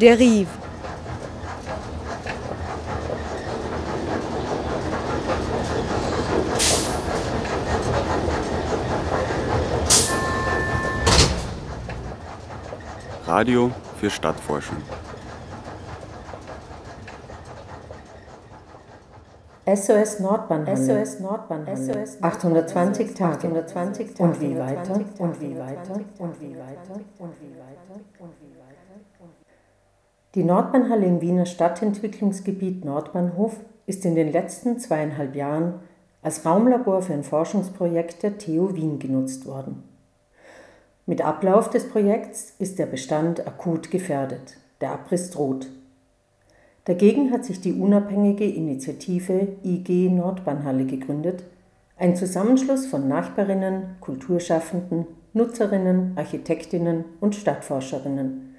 Der Rive. Radio für Stadtforschung. SOS Nordbahnhalle. SOS Nordbahnhalle. 820 Tage. 820 Tage. Und wie weiter? Und wie weiter? Und wie weiter? Und wie weiter? Und wie weiter? Die Nordbahnhalle im Wiener Stadtentwicklungsgebiet Nordbahnhof ist in den letzten zweieinhalb Jahren als Raumlabor für ein Forschungsprojekt der TU Wien genutzt worden. Mit Ablauf des Projekts ist der Bestand akut gefährdet. Der Abriss droht. Dagegen hat sich die unabhängige Initiative IG Nordbahnhalle gegründet, ein Zusammenschluss von Nachbarinnen, Kulturschaffenden, Nutzerinnen, Architektinnen und Stadtforscherinnen,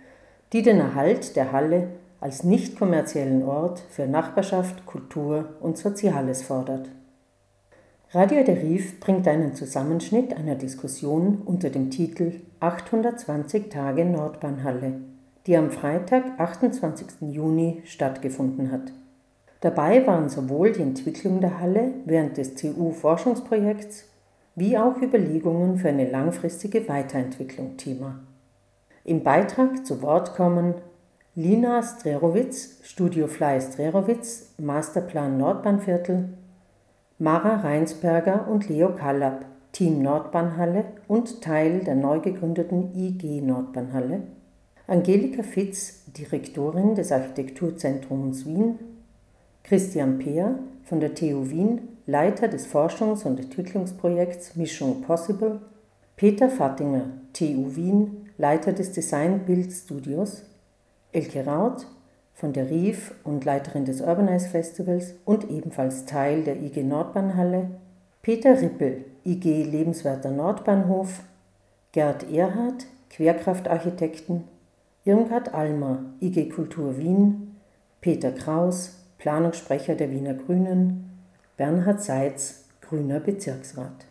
die den Erhalt der Halle als nicht kommerziellen Ort für Nachbarschaft, Kultur und Soziales fordert. Radio Deriv bringt einen Zusammenschnitt einer Diskussion unter dem Titel 820 Tage Nordbahnhalle die am Freitag, 28. Juni stattgefunden hat. Dabei waren sowohl die Entwicklung der Halle während des TU-Forschungsprojekts wie auch Überlegungen für eine langfristige Weiterentwicklung Thema. Im Beitrag zu Wort kommen Lina Strerowitz, Studio Fly Strerowitz, Masterplan Nordbahnviertel, Mara Reinsberger und Leo Kallab, Team Nordbahnhalle und Teil der neu gegründeten IG Nordbahnhalle Angelika Fitz, Direktorin des Architekturzentrums Wien, Christian Peer von der TU Wien, Leiter des Forschungs- und Entwicklungsprojekts Mission Possible, Peter Fattinger, TU Wien, Leiter des Design Build Studios, Elke Raut von der RIF und Leiterin des Urbanize Festivals und ebenfalls Teil der IG Nordbahnhalle, Peter Rippel, IG Lebenswerter Nordbahnhof, Gerd Erhardt, Querkraftarchitekten, Irmgard Almer, IG Kultur Wien, Peter Kraus, Planungssprecher der Wiener Grünen, Bernhard Seitz, Grüner Bezirksrat.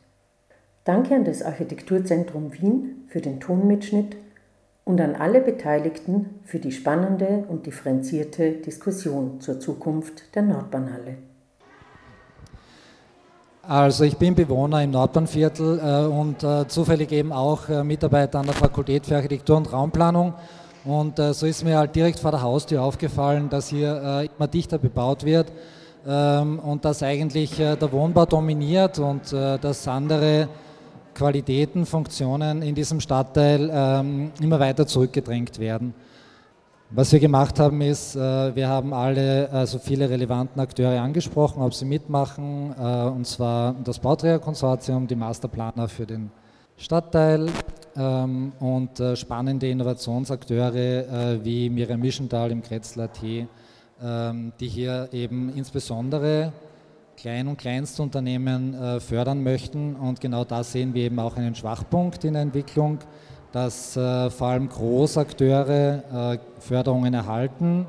Danke an das Architekturzentrum Wien für den Tonmitschnitt und an alle Beteiligten für die spannende und differenzierte Diskussion zur Zukunft der Nordbahnhalle. Also ich bin Bewohner im Nordbahnviertel äh, und äh, zufällig eben auch äh, Mitarbeiter an der Fakultät für Architektur und Raumplanung und so ist mir halt direkt vor der Haustür aufgefallen, dass hier immer dichter bebaut wird ähm, und dass eigentlich der Wohnbau dominiert und dass andere Qualitäten, Funktionen in diesem Stadtteil ähm, immer weiter zurückgedrängt werden. Was wir gemacht haben ist, äh, wir haben alle, also viele relevanten Akteure angesprochen, ob sie mitmachen, äh, und zwar das Bauträgerkonsortium, die Masterplaner für den Stadtteil ähm, und äh, spannende Innovationsakteure äh, wie Miriam Mischenthal im Kretzler T, ähm, die hier eben insbesondere Klein- und Kleinstunternehmen äh, fördern möchten. Und genau da sehen wir eben auch einen Schwachpunkt in der Entwicklung, dass äh, vor allem Großakteure äh, Förderungen erhalten.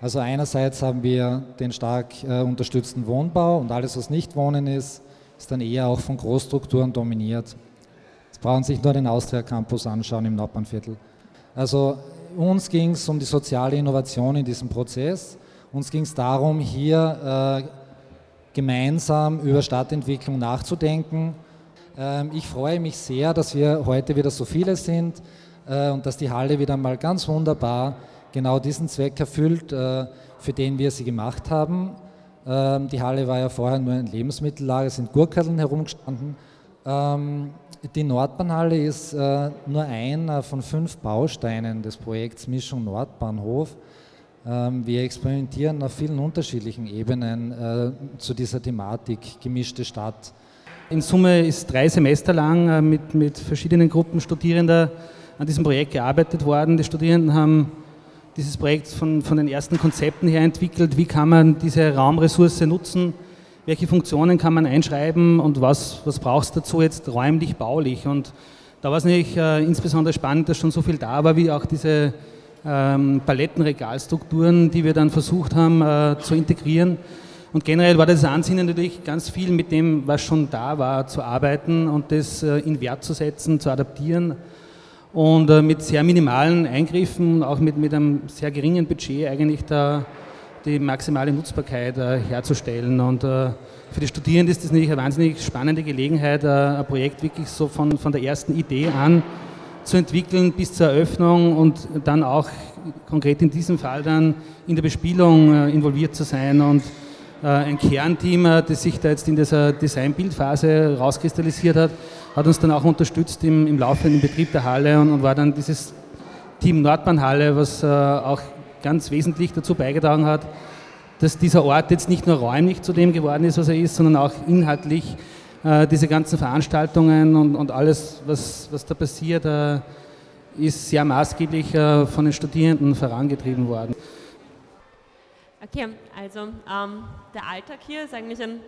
Also einerseits haben wir den stark unterstützten Wohnbau und alles, was nicht Wohnen ist, ist dann eher auch von Großstrukturen dominiert brauchen sich nur den Austria Campus anschauen im Nordbahnviertel. Also uns ging es um die soziale Innovation in diesem Prozess. Uns ging es darum, hier gemeinsam über Stadtentwicklung nachzudenken. Ähm, ich freue mich sehr, dass wir heute wieder so viele sind äh, und dass die Halle wieder mal ganz wunderbar genau diesen Zweck erfüllt, äh, für den wir sie gemacht haben. Ähm, die Halle war ja vorher nur ein Lebensmittellager, es sind Gurkeln herumgestanden. Ähm, die Nordbahnhalle ist äh, nur einer von fünf Bausteinen des Projekts Mischung Nordbahnhof. Ähm, wir experimentieren auf vielen unterschiedlichen Ebenen äh, zu dieser Thematik gemischte Stadt. In Summe ist drei Semester lang äh, mit, mit verschiedenen Gruppen Studierender an diesem Projekt gearbeitet worden. Die Studierenden haben dieses Projekt von, von den ersten Konzepten her entwickelt. Wie kann man diese Raumressource nutzen? welche Funktionen kann man einschreiben und was, was brauchst du dazu jetzt räumlich, baulich. Und da war es natürlich äh, insbesondere spannend, dass schon so viel da war, wie auch diese ähm, Palettenregalstrukturen, die wir dann versucht haben äh, zu integrieren. Und generell war das Ansinnen natürlich ganz viel mit dem, was schon da war, zu arbeiten und das äh, in Wert zu setzen, zu adaptieren. und äh, mit sehr minimalen Eingriffen, auch mit, mit einem sehr geringen Budget eigentlich da die maximale Nutzbarkeit äh, herzustellen. Und äh, für die Studierenden ist das natürlich eine wahnsinnig spannende Gelegenheit, äh, ein Projekt wirklich so von, von der ersten Idee an zu entwickeln bis zur Eröffnung und dann auch konkret in diesem Fall dann in der Bespielung äh, involviert zu sein und äh, ein Kernteam, das sich da jetzt in dieser Design-Bildphase rauskristallisiert hat, hat uns dann auch unterstützt im, im laufenden Betrieb der Halle und, und war dann dieses Team Nordbahnhalle, was auch ganz wesentlich dazu beigetragen hat, dass dieser Ort jetzt nicht nur räumlich zu dem geworden ist, was er ist, sondern auch inhaltlich äh, diese ganzen Veranstaltungen und, und alles, was, was da passiert, äh, ist sehr maßgeblich äh, von den Studierenden vorangetrieben worden. Okay, also ähm, der Alltag hier ist eigentlich ein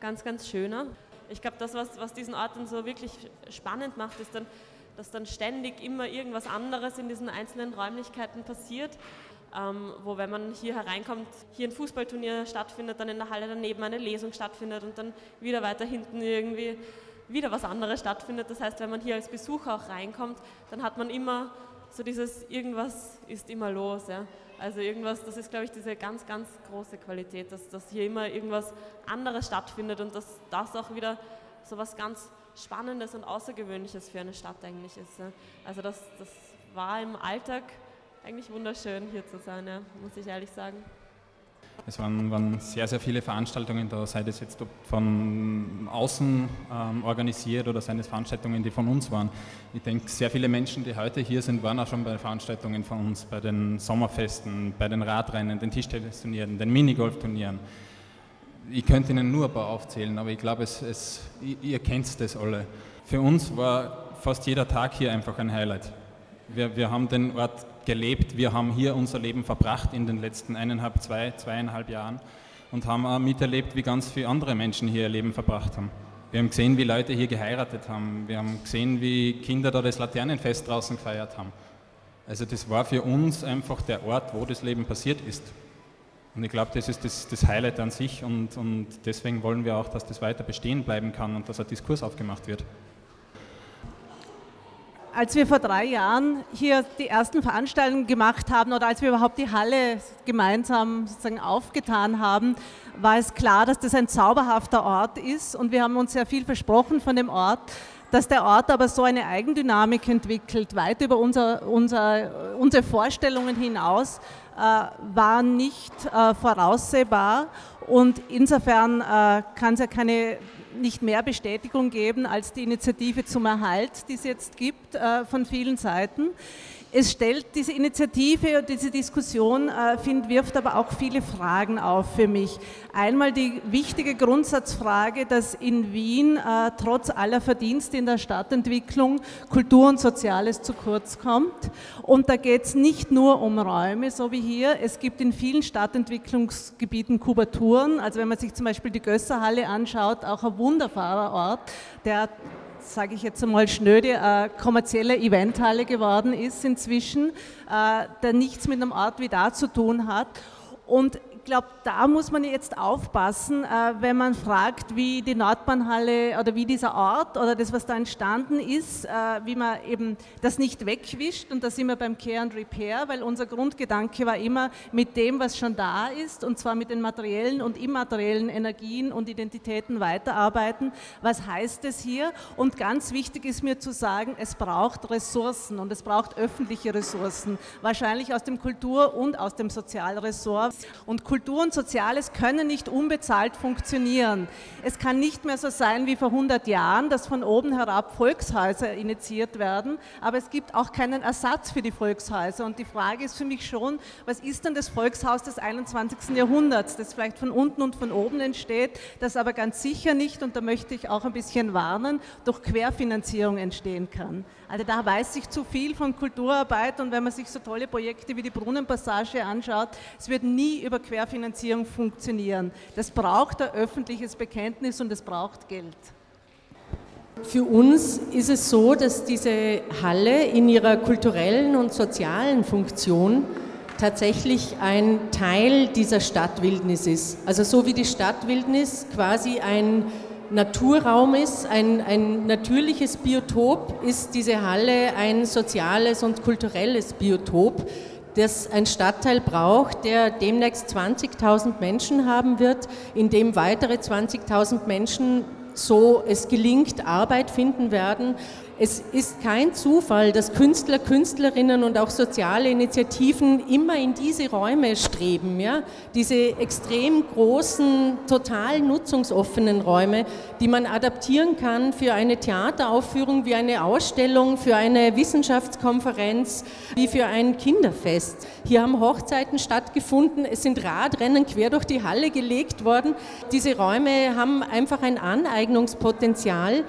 ganz, ganz schöner. Ich glaube, das, was, was diesen Ort dann so wirklich spannend macht, ist dann, dass dann ständig immer irgendwas anderes in diesen einzelnen Räumlichkeiten passiert ähm, wo wenn man hier hereinkommt, hier ein Fußballturnier stattfindet, dann in der Halle daneben eine Lesung stattfindet und dann wieder weiter hinten irgendwie wieder was anderes stattfindet. Das heißt, wenn man hier als Besucher auch reinkommt, dann hat man immer so dieses irgendwas ist immer los. Ja? Also irgendwas, das ist glaube ich diese ganz, ganz große Qualität, dass, dass hier immer irgendwas anderes stattfindet und dass das auch wieder so was ganz Spannendes und Außergewöhnliches für eine Stadt eigentlich ist. Ja? Also das, das war im Alltag eigentlich wunderschön hier zu sein, ja, muss ich ehrlich sagen. Es waren, waren, sehr, sehr viele Veranstaltungen da, sei das jetzt von außen ähm, organisiert oder seien es Veranstaltungen, die von uns waren. Ich denke, sehr viele Menschen, die heute hier sind, waren auch schon bei Veranstaltungen von uns, bei den Sommerfesten, bei den Radrennen, den Tischtennisturnieren, den Minigolfturnieren. Ich könnte Ihnen nur ein paar aufzählen, aber ich glaube, es, es, ihr kennt das alle. Für uns war fast jeder Tag hier einfach ein Highlight. Wir, wir haben den Ort gelebt. Wir haben hier unser Leben verbracht in den letzten eineinhalb, zwei, zweieinhalb Jahren und haben auch miterlebt, wie ganz viele andere Menschen hier ihr Leben verbracht haben. Wir haben gesehen, wie Leute hier geheiratet haben. Wir haben gesehen, wie Kinder da das Laternenfest draußen gefeiert haben. Also das war für uns einfach der Ort, wo das Leben passiert ist. Und ich glaube, das ist das, das Highlight an sich und, und deswegen wollen wir auch, dass das weiter bestehen bleiben kann und dass ein Diskurs aufgemacht wird als wir vor drei Jahren hier die ersten Veranstaltungen gemacht haben oder als wir überhaupt die Halle gemeinsam sozusagen aufgetan haben, war es klar, dass das ein zauberhafter Ort ist und wir haben uns sehr viel versprochen von dem Ort. Dass der Ort aber so eine Eigendynamik entwickelt, weit über unser, unser, unsere Vorstellungen hinaus, äh, war nicht äh, voraussehbar. Und insofern äh, kann es ja keine nicht mehr Bestätigung geben als die Initiative zum Erhalt, die es jetzt gibt äh, von vielen Seiten. Es stellt diese Initiative und diese Diskussion, äh, find, wirft aber auch viele Fragen auf für mich. Einmal die wichtige Grundsatzfrage, dass in Wien äh, trotz aller Verdienste in der Stadtentwicklung Kultur und Soziales zu kurz kommt. Und da geht es nicht nur um Räume, so wie hier. Es gibt in vielen Stadtentwicklungsgebieten Kubaturen. Also wenn man sich zum Beispiel die Gösserhalle anschaut, auch ein wunderbarer Ort, der sage ich jetzt einmal schnöde, äh, kommerzielle Eventhalle geworden ist inzwischen, äh, der nichts mit einem Ort wie da zu tun hat. Und glaube, da muss man jetzt aufpassen, äh, wenn man fragt, wie die Nordbahnhalle oder wie dieser Ort oder das, was da entstanden ist, äh, wie man eben das nicht wegwischt. Und da sind wir beim Care and Repair, weil unser Grundgedanke war immer mit dem, was schon da ist, und zwar mit den materiellen und immateriellen Energien und Identitäten weiterarbeiten. Was heißt es hier? Und ganz wichtig ist mir zu sagen, es braucht Ressourcen und es braucht öffentliche Ressourcen, wahrscheinlich aus dem Kultur- und aus dem Sozialressort. Und Kultur Kultur und Soziales können nicht unbezahlt funktionieren. Es kann nicht mehr so sein wie vor 100 Jahren, dass von oben herab Volkshäuser initiiert werden, aber es gibt auch keinen Ersatz für die Volkshäuser. Und die Frage ist für mich schon, was ist denn das Volkshaus des 21. Jahrhunderts, das vielleicht von unten und von oben entsteht, das aber ganz sicher nicht, und da möchte ich auch ein bisschen warnen, durch Querfinanzierung entstehen kann. Also da weiß ich zu viel von Kulturarbeit und wenn man sich so tolle Projekte wie die Brunnenpassage anschaut, es wird nie über Querfinanzierung funktionieren. Das braucht ein öffentliches Bekenntnis und es braucht Geld. Für uns ist es so, dass diese Halle in ihrer kulturellen und sozialen Funktion tatsächlich ein Teil dieser Stadtwildnis ist. Also so wie die Stadtwildnis quasi ein Naturraum ist, ein, ein natürliches Biotop, ist diese Halle ein soziales und kulturelles Biotop, das ein Stadtteil braucht, der demnächst 20.000 Menschen haben wird, in dem weitere 20.000 Menschen, so es gelingt, Arbeit finden werden es ist kein Zufall, dass Künstler, Künstlerinnen und auch soziale Initiativen immer in diese Räume streben. Ja? Diese extrem großen, total nutzungsoffenen Räume, die man adaptieren kann für eine Theateraufführung, wie eine Ausstellung, für eine Wissenschaftskonferenz, wie für ein Kinderfest. Hier haben Hochzeiten stattgefunden, es sind Radrennen quer durch die Halle gelegt worden. Diese Räume haben einfach ein Aneignungspotenzial.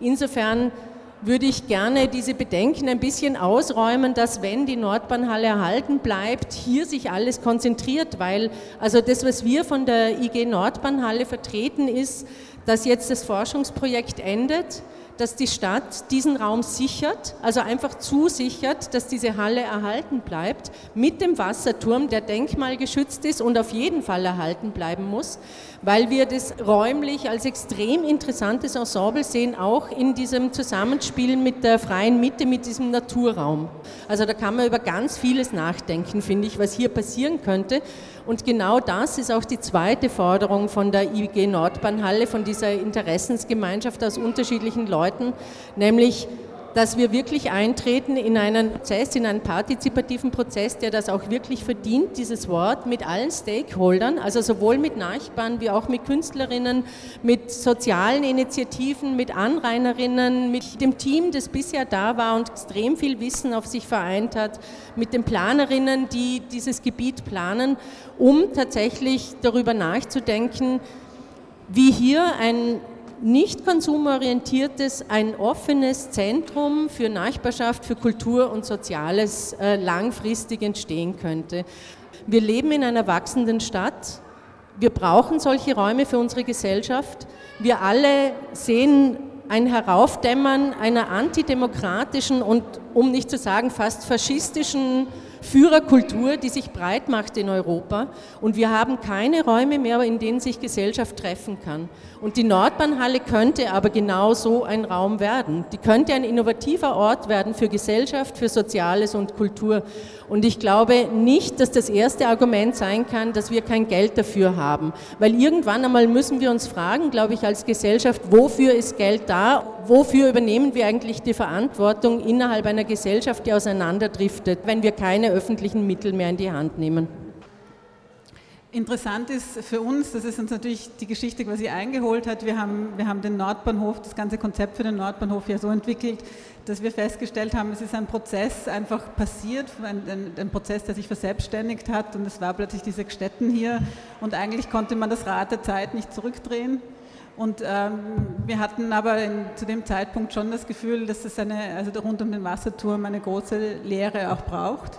Insofern würde ich gerne diese Bedenken ein bisschen ausräumen, dass wenn die Nordbahnhalle erhalten bleibt, hier sich alles konzentriert, weil also das, was wir von der IG Nordbahnhalle vertreten, ist, dass jetzt das Forschungsprojekt endet, dass die Stadt diesen Raum sichert, also einfach zusichert, dass diese Halle erhalten bleibt, mit dem Wasserturm, der denkmalgeschützt ist und auf jeden Fall erhalten bleiben muss, weil wir das räumlich als extrem interessantes Ensemble sehen, auch in diesem Zusammenspiel mit der freien Mitte, mit diesem Naturraum. Also da kann man über ganz vieles nachdenken, finde ich, was hier passieren könnte. Und genau das ist auch die zweite Forderung von der IG Nordbahnhalle, von dieser Interessensgemeinschaft aus unterschiedlichen Leuten, nämlich dass wir wirklich eintreten in einen Prozess, in einen partizipativen Prozess, der das auch wirklich verdient, dieses Wort, mit allen Stakeholdern, also sowohl mit Nachbarn wie auch mit Künstlerinnen, mit sozialen Initiativen, mit Anrainerinnen, mit dem Team, das bisher da war und extrem viel Wissen auf sich vereint hat, mit den Planerinnen, die dieses Gebiet planen um tatsächlich darüber nachzudenken, wie hier ein nicht konsumorientiertes, ein offenes Zentrum für Nachbarschaft, für Kultur und Soziales äh, langfristig entstehen könnte. Wir leben in einer wachsenden Stadt. Wir brauchen solche Räume für unsere Gesellschaft. Wir alle sehen ein Heraufdämmern einer antidemokratischen und, um nicht zu sagen, fast faschistischen Führerkultur, die sich breit macht in Europa. Und wir haben keine Räume mehr, in denen sich Gesellschaft treffen kann. Und die Nordbahnhalle könnte aber genau so ein Raum werden. Die könnte ein innovativer Ort werden für Gesellschaft, für Soziales und Kultur. Und ich glaube nicht, dass das erste Argument sein kann, dass wir kein Geld dafür haben. Weil irgendwann einmal müssen wir uns fragen, glaube ich, als Gesellschaft, wofür ist Geld da? Wofür übernehmen wir eigentlich die Verantwortung innerhalb einer Gesellschaft, die auseinanderdriftet, wenn wir keine öffentlichen Mittel mehr in die Hand nehmen? Interessant ist für uns, das ist uns natürlich die Geschichte quasi eingeholt hat. Wir haben, wir haben den Nordbahnhof, das ganze Konzept für den Nordbahnhof ja so entwickelt, dass wir festgestellt haben, es ist ein Prozess einfach passiert, ein, ein, ein Prozess, der sich verselbstständigt hat und es war plötzlich diese Gstetten hier und eigentlich konnte man das Rad der Zeit nicht zurückdrehen. Und ähm, wir hatten aber in, zu dem Zeitpunkt schon das Gefühl, dass es eine, also rund um den Wasserturm eine große Lehre auch braucht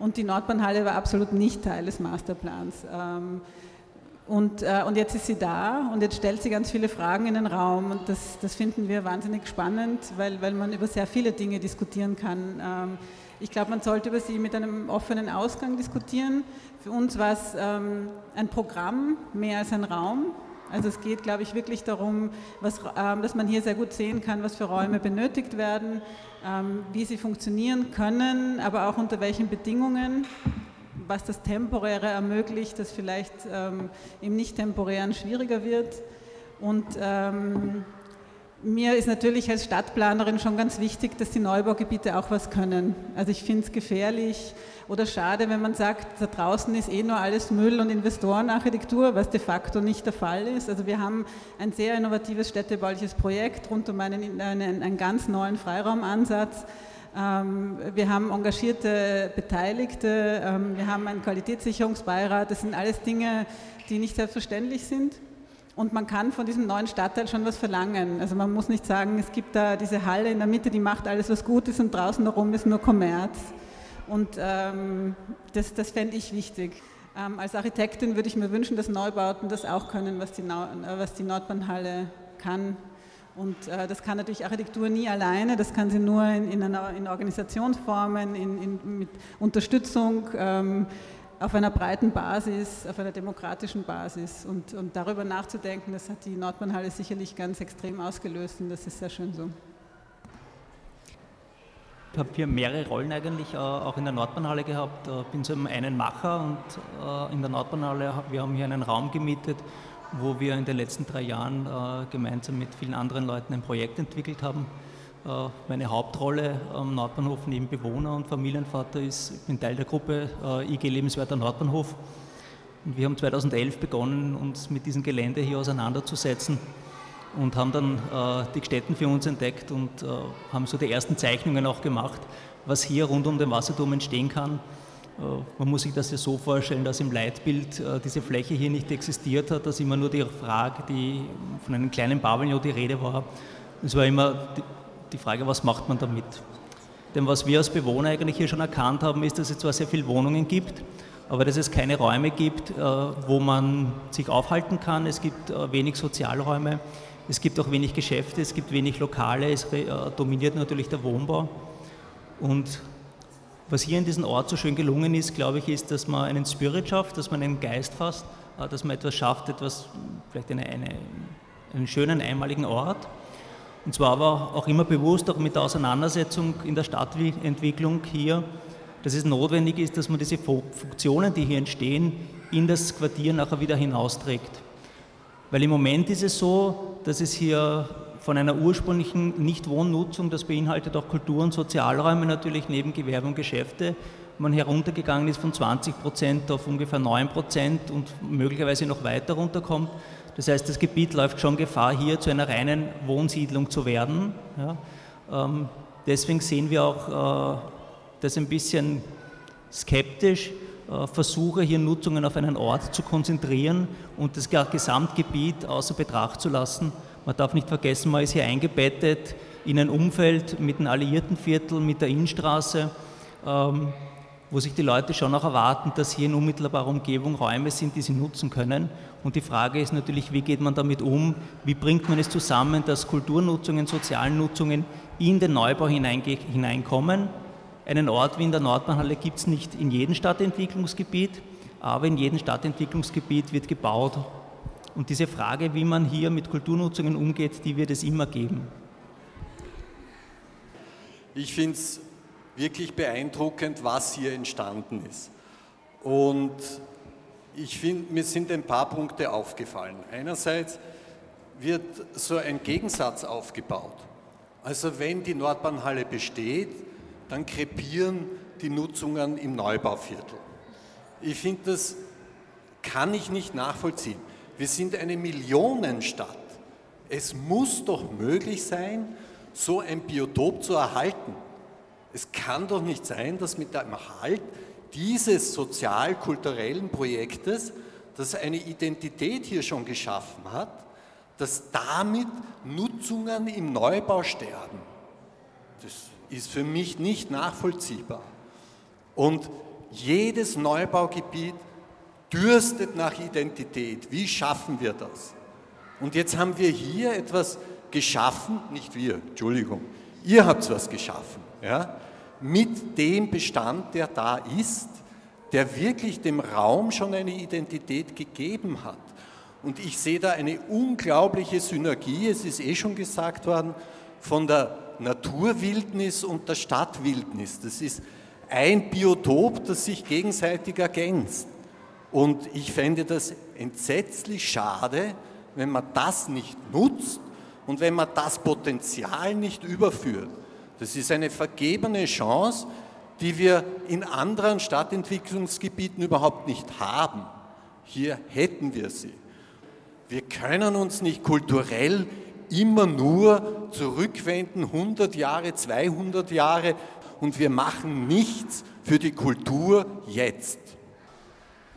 und die Nordbahnhalle war absolut nicht Teil des Masterplans. Ähm, und, äh, und jetzt ist sie da und jetzt stellt sie ganz viele Fragen in den Raum und das, das finden wir wahnsinnig spannend, weil, weil man über sehr viele Dinge diskutieren kann. Ähm, ich glaube, man sollte über sie mit einem offenen Ausgang diskutieren. Für uns war es ähm, ein Programm mehr als ein Raum. Also es geht, glaube ich, wirklich darum, was, dass man hier sehr gut sehen kann, was für Räume benötigt werden, ähm, wie sie funktionieren können, aber auch unter welchen Bedingungen, was das Temporäre ermöglicht, das vielleicht ähm, im Nicht-Temporären schwieriger wird. Und ähm, mir ist natürlich als Stadtplanerin schon ganz wichtig, dass die Neubaugebiete auch was können. Also ich finde es gefährlich oder schade, wenn man sagt, da draußen ist eh nur alles Müll und Investorenarchitektur, was de facto nicht der Fall ist. Also wir haben ein sehr innovatives städtebauliches Projekt rund um einen, einen, einen ganz neuen Freiraumansatz. Ähm, wir haben engagierte Beteiligte, ähm, wir haben einen Qualitätssicherungsbeirat. Das sind alles Dinge, die nicht selbstverständlich sind. Und man kann von diesem neuen Stadtteil schon was verlangen. Also man muss nicht sagen, es gibt da diese Halle in der Mitte, die macht alles, was gut ist und draußen herum ist nur Kommerz. Und ähm, das, das fände ich wichtig. Ähm, als Architektin würde ich mir wünschen, dass Neubauten das auch können, was die, was die Nordbahnhalle kann. Und äh, das kann natürlich Architektur nie alleine, das kann sie nur in, in, einer, in Organisationsformen, in, mit Unterstützung. Ähm, auf einer breiten Basis, auf einer demokratischen Basis. Und, und darüber nachzudenken, das hat die Nordbahnhalle sicherlich ganz extrem ausgelöst und das ist sehr schön so. Ich habe hier mehrere Rollen eigentlich äh, auch in der Nordbahnhalle gehabt. Ich äh, bin so einen Macher und äh, in der Nordbahnhalle, wir haben hier einen Raum gemietet, wo wir in den letzten drei Jahren gemeinsam mit vielen anderen Leuten ein Projekt entwickelt haben. Meine Hauptrolle am Nordbahnhof neben Bewohner und Familienvater ist, ich bin Teil der Gruppe IG Lebenswerter Nordbahnhof. Und wir haben 2011 begonnen, uns mit diesem Gelände hier auseinanderzusetzen und haben dann äh, die Städten für uns entdeckt und äh, haben so die ersten Zeichnungen auch gemacht, was hier rund um den Wasserturm entstehen kann. Äh, man muss sich das ja so vorstellen, dass im Leitbild äh, diese Fläche hier nicht existiert hat, dass immer nur die Frage, die von einem kleinen Pavillon die Rede war. Es war immer die, die Frage, was macht man damit? Denn was wir als Bewohner eigentlich hier schon erkannt haben, ist, dass es zwar sehr viele Wohnungen gibt, aber dass es keine Räume gibt, äh, wo man sich aufhalten kann. Es gibt äh, wenig Sozialräume. Es gibt auch wenig Geschäfte, es gibt wenig Lokale, es äh, dominiert natürlich der Wohnbau. Und was hier in diesem Ort so schön gelungen ist, glaube ich, ist, dass man einen Spirit schafft, dass man einen Geist fasst, äh, dass man etwas schafft, etwas, vielleicht eine, eine, einen schönen, einmaligen Ort. Und zwar aber auch immer bewusst, auch mit der Auseinandersetzung in der Stadtentwicklung hier, dass es notwendig ist, dass man diese Funktionen, die hier entstehen, in das Quartier nachher wieder hinausträgt. Weil im Moment ist es so, dass es hier von einer ursprünglichen Nichtwohnnutzung, das beinhaltet auch Kultur- und Sozialräume natürlich neben Gewerbe und Geschäfte, man heruntergegangen ist von 20 Prozent auf ungefähr 9 Prozent und möglicherweise noch weiter runterkommt. Das heißt, das Gebiet läuft schon Gefahr, hier zu einer reinen Wohnsiedlung zu werden. Ja. Ähm, deswegen sehen wir auch äh, das ein bisschen skeptisch, Versuche, hier Nutzungen auf einen Ort zu konzentrieren und das Gesamtgebiet außer Betracht zu lassen. Man darf nicht vergessen, man ist hier eingebettet in ein Umfeld mit dem Alliiertenviertel, mit der Innenstraße, ähm, wo sich die Leute schon auch erwarten, dass hier in unmittelbarer Umgebung Räume sind, die sie nutzen können. Und die Frage ist natürlich, wie geht man damit um? Wie bringt man es zusammen, dass Kulturnutzungen, sozialen Nutzungen in den Neubau hineinkommen? Einen Ort wie in der Nordbahnhalle gibt es nicht in jedem Stadtentwicklungsgebiet, aber in jedem Stadtentwicklungsgebiet wird gebaut. Und diese Frage, wie man hier mit Kulturnutzungen umgeht, die wird es immer geben. Ich finde es wirklich beeindruckend, was hier entstanden ist. Und ich finde, mir sind ein paar Punkte aufgefallen. Einerseits wird so ein Gegensatz aufgebaut. Also wenn die Nordbahnhalle besteht, dann krepieren die Nutzungen im Neubauviertel. Ich finde, das kann ich nicht nachvollziehen. Wir sind eine Millionenstadt. Es muss doch möglich sein, so ein Biotop zu erhalten. Es kann doch nicht sein, dass mit dem Erhalt dieses sozial-kulturellen Projektes, das eine Identität hier schon geschaffen hat, dass damit Nutzungen im Neubau sterben. Das ist für mich nicht nachvollziehbar. Und jedes Neubaugebiet dürstet nach Identität. Wie schaffen wir das? Und jetzt haben wir hier etwas geschaffen, nicht wir, Entschuldigung, ihr habt was geschaffen, ja, mit dem Bestand, der da ist, der wirklich dem Raum schon eine Identität gegeben hat. Und ich sehe da eine unglaubliche Synergie, es ist eh schon gesagt worden, von der Naturwildnis und der Stadtwildnis. Das ist ein Biotop, das sich gegenseitig ergänzt. Und ich fände das entsetzlich schade, wenn man das nicht nutzt und wenn man das Potenzial nicht überführt. Das ist eine vergebene Chance, die wir in anderen Stadtentwicklungsgebieten überhaupt nicht haben. Hier hätten wir sie. Wir können uns nicht kulturell immer nur zurückwenden, 100 Jahre, 200 Jahre und wir machen nichts für die Kultur jetzt.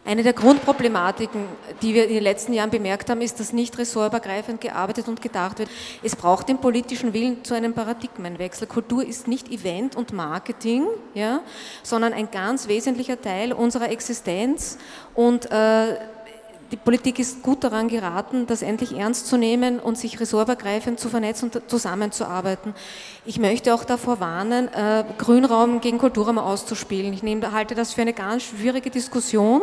Eine der Grundproblematiken, die wir in den letzten Jahren bemerkt haben, ist, dass nicht ressortübergreifend gearbeitet und gedacht wird. Es braucht den politischen Willen zu einem Paradigmenwechsel. Kultur ist nicht Event und Marketing, ja, sondern ein ganz wesentlicher Teil unserer Existenz und äh, die Politik ist gut daran geraten, das endlich ernst zu nehmen und sich ressortübergreifend zu vernetzen und zusammenzuarbeiten. Ich möchte auch davor warnen, äh, Grünraum gegen Kulturraum auszuspielen. Ich nehme, halte das für eine ganz schwierige Diskussion.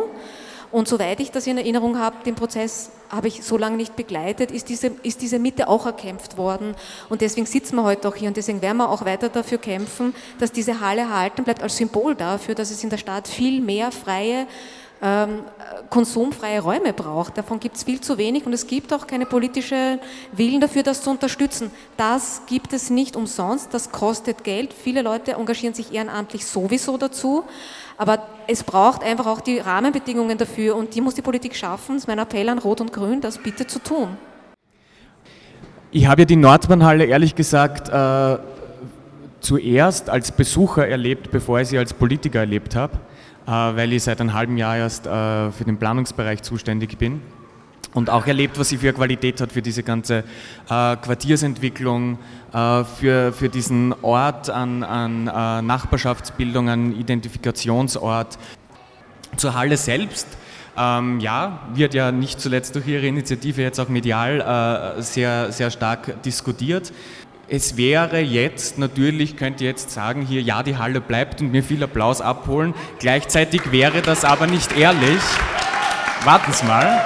Und soweit ich das in Erinnerung habe, den Prozess habe ich so lange nicht begleitet, ist diese, ist diese Mitte auch erkämpft worden. Und deswegen sitzen wir heute auch hier und deswegen werden wir auch weiter dafür kämpfen, dass diese Halle erhalten bleibt als Symbol dafür, dass es in der Stadt viel mehr freie ähm, konsumfreie Räume braucht. Davon gibt es viel zu wenig und es gibt auch keine politische Willen dafür, das zu unterstützen. Das gibt es nicht umsonst, das kostet Geld. Viele Leute engagieren sich ehrenamtlich sowieso dazu, aber es braucht einfach auch die Rahmenbedingungen dafür und die muss die Politik schaffen. Das ist mein Appell an Rot und Grün, das bitte zu tun. Ich habe ja die Nordbahnhalle ehrlich gesagt äh, zuerst als Besucher erlebt, bevor ich sie als Politiker erlebt habe. Äh, weil ich seit einem halben Jahr erst äh, für den Planungsbereich zuständig bin und auch erlebt, was sie für Qualität hat für diese ganze äh, Quartiersentwicklung, für, für diesen Ort an, an Nachbarschaftsbildung, an Identifikationsort. Zur Halle selbst. Ähm, ja, wird ja nicht zuletzt durch Ihre Initiative jetzt auch medial äh, sehr, sehr stark diskutiert. Es wäre jetzt, natürlich könnt ihr jetzt sagen, hier, ja, die Halle bleibt und mir viel Applaus abholen. Gleichzeitig wäre das aber nicht ehrlich. Warten Sie mal.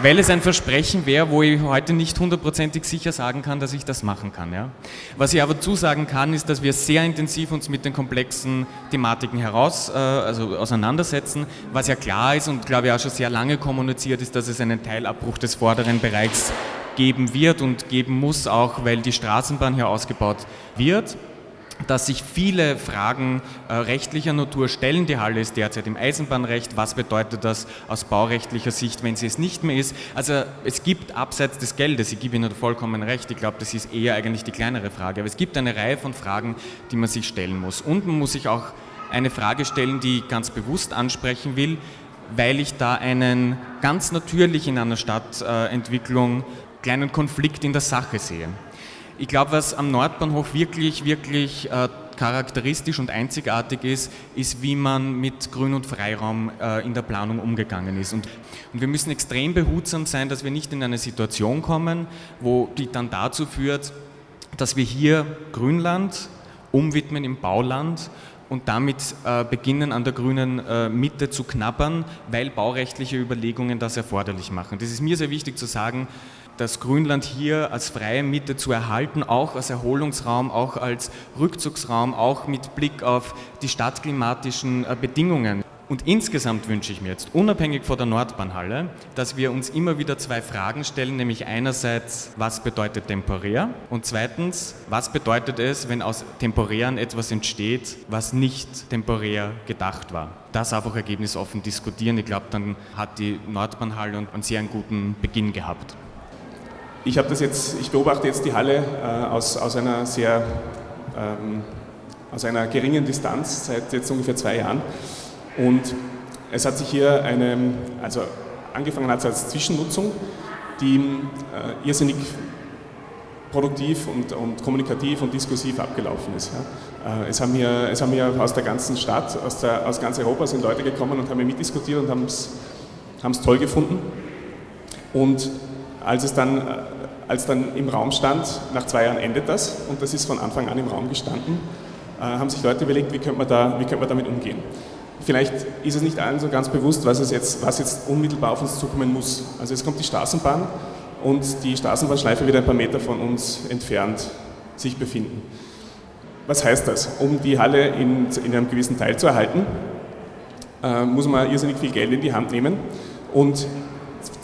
Weil es ein Versprechen wäre, wo ich heute nicht hundertprozentig sicher sagen kann, dass ich das machen kann. Ja? Was ich aber zusagen kann, ist, dass wir sehr intensiv uns mit den komplexen Thematiken heraus, äh, also auseinandersetzen. Was ja klar ist und glaube ich auch schon sehr lange kommuniziert ist, dass es einen Teilabbruch des vorderen Bereichs geben wird und geben muss, auch weil die Straßenbahn hier ausgebaut wird dass sich viele Fragen äh, rechtlicher Natur stellen. Die Halle ist derzeit im Eisenbahnrecht. Was bedeutet das aus baurechtlicher Sicht, wenn sie es nicht mehr ist? Also es gibt abseits des Geldes, ich gebe Ihnen vollkommen recht, ich glaube, das ist eher eigentlich die kleinere Frage, aber es gibt eine Reihe von Fragen, die man sich stellen muss. Und man muss sich auch eine Frage stellen, die ich ganz bewusst ansprechen will, weil ich da einen ganz natürlich in einer Stadtentwicklung kleinen Konflikt in der Sache sehe. Ich glaube, was am Nordbahnhof wirklich, wirklich äh, charakteristisch und einzigartig ist, ist, wie man mit Grün- und Freiraum äh, in der Planung umgegangen ist. Und, und, wir müssen extrem behutsam sein, dass wir nicht in eine Situation kommen, wo die dann dazu führt, dass wir hier Grünland umwidmen im Bauland und damit äh, beginnen an der grünen äh, Mitte zu knabbern, weil baurechtliche Überlegungen das erforderlich machen. Das ist mir sehr wichtig zu sagen, das Grünland hier als freie Mitte zu erhalten, auch als Erholungsraum, auch als Rückzugsraum, auch mit Blick auf die stadtklimatischen äh, Bedingungen. Und insgesamt wünsche ich mir jetzt, unabhängig von der Nordbahnhalle, dass wir uns immer wieder zwei Fragen stellen, nämlich einerseits, was bedeutet temporär? Und zweitens, was bedeutet es, wenn aus temporären etwas entsteht, was nicht temporär gedacht war? Das einfach ergebnisoffen diskutieren. Ich glaube, dann hat die Nordbahnhalle einen sehr guten Beginn gehabt ich habe das jetzt, ich beobachte jetzt die Halle äh, aus, aus einer sehr, ähm, aus einer geringen Distanz seit jetzt ungefähr zwei Jahren. Und es hat sich hier eine, also angefangen hat es als Zwischennutzung, die äh, irrsinnig produktiv und, und, kommunikativ und diskursiv abgelaufen ist. Ja. Äh, es, haben hier, es haben hier aus der ganzen Stadt, aus, der, aus ganz Europa sind Leute gekommen und haben hier mitdiskutiert und haben es toll gefunden. Und als es dann als dann im Raum stand, nach zwei Jahren endet das und das ist von Anfang an im Raum gestanden, äh, haben sich Leute überlegt, wie könnte man, da, wie könnte man damit umgehen. Vielleicht ist es nicht allen so ganz bewusst, was, es jetzt, was jetzt unmittelbar auf uns zukommen muss. Also es kommt die Straßenbahn und die Straßenbahnschleife wird ein paar Meter von uns entfernt sich befinden. Was heißt das? Um die Halle in, in einem gewissen Teil zu erhalten, äh, muss man irrsinnig viel Geld in die Hand nehmen und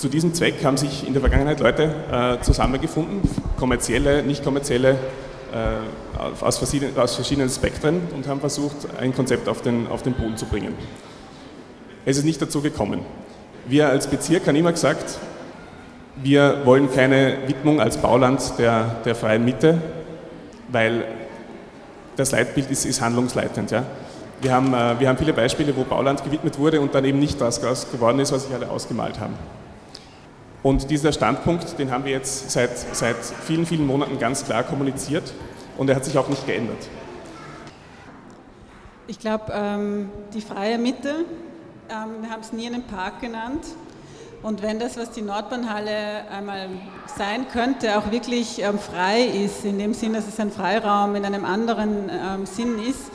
zu diesem Zweck haben sich in der Vergangenheit Leute äh, zusammengefunden, kommerzielle, nicht kommerzielle, äh, aus, verschiedenen, aus, verschiedenen, Spektren und haben versucht, ein Konzept auf den, auf den Boden zu bringen. Es ist nicht dazu gekommen. Wir als Bezirk haben immer gesagt, wir wollen keine Widmung als Bauland der, der freien Mitte, weil das Leitbild ist, ist handlungsleitend. Ja? Wir, haben, äh, wir haben viele Beispiele, wo Bauland gewidmet wurde und dann eben nicht das geworden ist, was sich alle ausgemalt haben. Und dieser Standpunkt, den haben wir jetzt seit, seit vielen, vielen Monaten ganz klar kommuniziert und er hat sich auch nicht geändert. Ich glaube, ähm, die freie Mitte, ähm, wir haben es nie einen Park genannt, Und wenn das, was die Nordbahnhalle einmal sein könnte, auch wirklich ähm, frei ist, in dem Sinn, dass es ein Freiraum in einem anderen ähm, Sinn ist,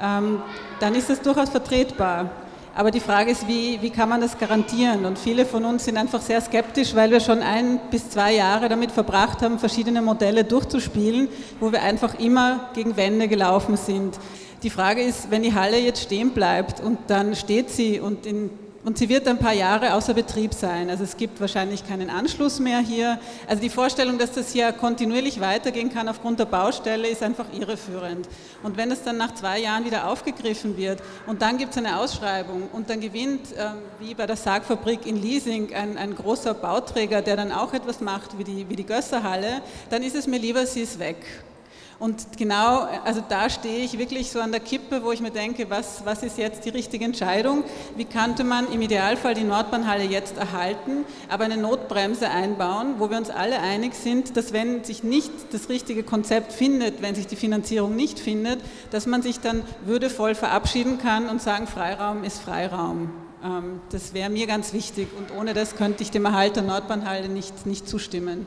ähm, dann ist das durchaus vertretbar. Aber die Frage ist, wie, wie kann man das garantieren? Und viele von uns sind einfach sehr skeptisch, weil wir schon ein bis zwei Jahre damit verbracht haben, verschiedene Modelle durchzuspielen, wo wir einfach immer gegen Wände gelaufen sind. Die Frage ist, wenn die Halle jetzt stehen bleibt und dann steht sie und in und sie wird ein paar Jahre außer Betrieb sein. Also es gibt wahrscheinlich keinen Anschluss mehr hier. Also die Vorstellung, dass das hier kontinuierlich weitergehen kann aufgrund der Baustelle, ist einfach irreführend. Und wenn es dann nach zwei Jahren wieder aufgegriffen wird und dann gibt es eine Ausschreibung und dann gewinnt, ähm, wie bei der Sargfabrik in Leasing, ein, ein, großer Bauträger, der dann auch etwas macht wie die, wie die Gösserhalle, dann ist es mir lieber, sie ist weg. Und genau, also da stehe ich wirklich so an der Kippe, wo ich mir denke, was, was ist jetzt die richtige Entscheidung? Wie könnte man im Idealfall die Nordbahnhalle jetzt erhalten, aber eine Notbremse einbauen, wo wir uns alle einig sind, dass wenn sich nicht das richtige Konzept findet, wenn sich die Finanzierung nicht findet, dass man sich dann würdevoll verabschieden kann und sagen, Freiraum ist Freiraum. Ähm, das wäre mir ganz wichtig und ohne das könnte ich dem Erhalt der Nordbahnhalle nicht, nicht zustimmen.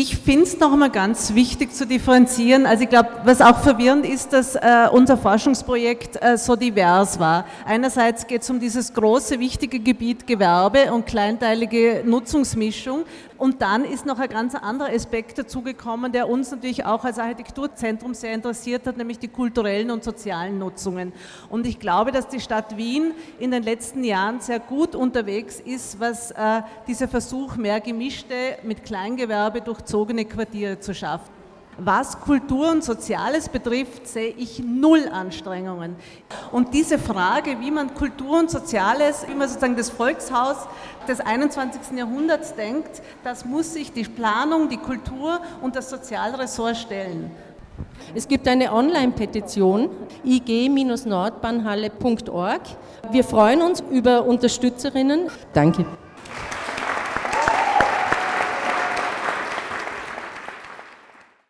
Ich finde es noch einmal ganz wichtig zu differenzieren. Also ich glaube, was auch verwirrend ist, dass äh, unser Forschungsprojekt äh, so divers war. Einerseits geht es um dieses große, wichtige Gebiet Gewerbe und kleinteilige Nutzungsmischung. Und dann ist noch ein ganz anderer Aspekt dazugekommen, der uns natürlich auch als Architekturzentrum sehr interessiert hat, nämlich die kulturellen und sozialen Nutzungen. Und ich glaube, dass die Stadt Wien in den letzten Jahren sehr gut unterwegs ist, was äh, dieser Versuch, mehr gemischte, mit Kleingewerbe durchzogene Quartiere zu schaffen. Was Kultur und Soziales betrifft, sehe ich null Anstrengungen. Und diese Frage, wie man Kultur und Soziales, wie man sozusagen das Volkshaus des 21. Jahrhunderts denkt, das muss sich die Planung, die Kultur und das Sozialressort stellen. Es gibt eine Online-Petition ig-nordbahnhalle.org. Wir freuen uns über Unterstützerinnen. Danke.